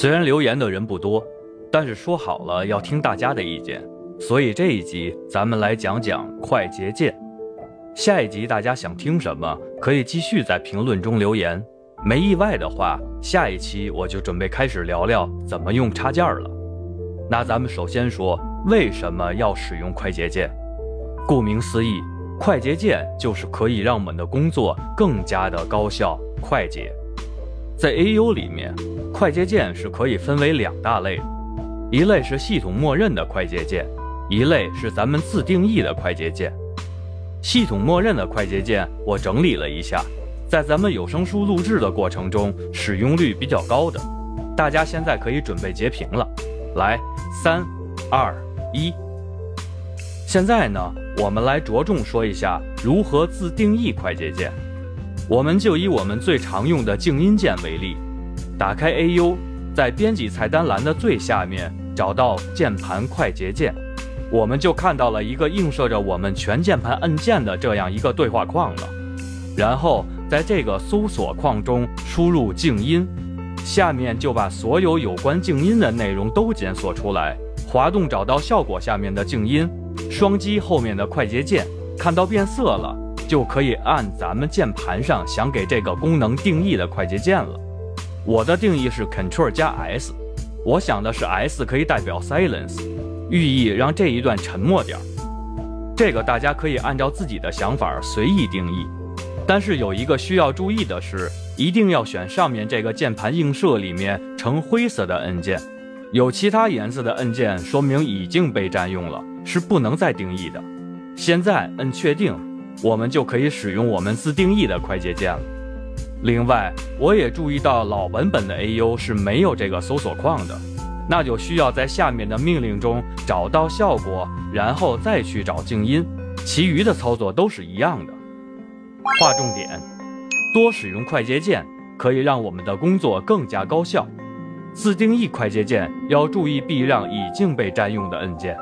虽然留言的人不多，但是说好了要听大家的意见，所以这一集咱们来讲讲快捷键。下一集大家想听什么，可以继续在评论中留言。没意外的话，下一期我就准备开始聊聊怎么用插件了。那咱们首先说为什么要使用快捷键？顾名思义，快捷键就是可以让我们的工作更加的高效快捷。在 AU 里面，快捷键是可以分为两大类，一类是系统默认的快捷键，一类是咱们自定义的快捷键。系统默认的快捷键我整理了一下，在咱们有声书录制的过程中使用率比较高的，大家现在可以准备截屏了。来，三、二、一。现在呢，我们来着重说一下如何自定义快捷键。我们就以我们最常用的静音键为例，打开 AU，在编辑菜单栏的最下面找到键盘快捷键，我们就看到了一个映射着我们全键盘按键的这样一个对话框了。然后在这个搜索框中输入静音，下面就把所有有关静音的内容都检索出来。滑动找到效果下面的静音，双击后面的快捷键，看到变色了。就可以按咱们键盘上想给这个功能定义的快捷键了。我的定义是 Ctrl 加 S，我想的是 S 可以代表 Silence，寓意让这一段沉默点儿。这个大家可以按照自己的想法随意定义。但是有一个需要注意的是，一定要选上面这个键盘映射里面呈灰色的按键，有其他颜色的按键说明已经被占用了，是不能再定义的。现在摁确定。我们就可以使用我们自定义的快捷键了。另外，我也注意到老版本的 AU 是没有这个搜索框的，那就需要在下面的命令中找到效果，然后再去找静音，其余的操作都是一样的。划重点：多使用快捷键可以让我们的工作更加高效。自定义快捷键要注意避让已经被占用的按键。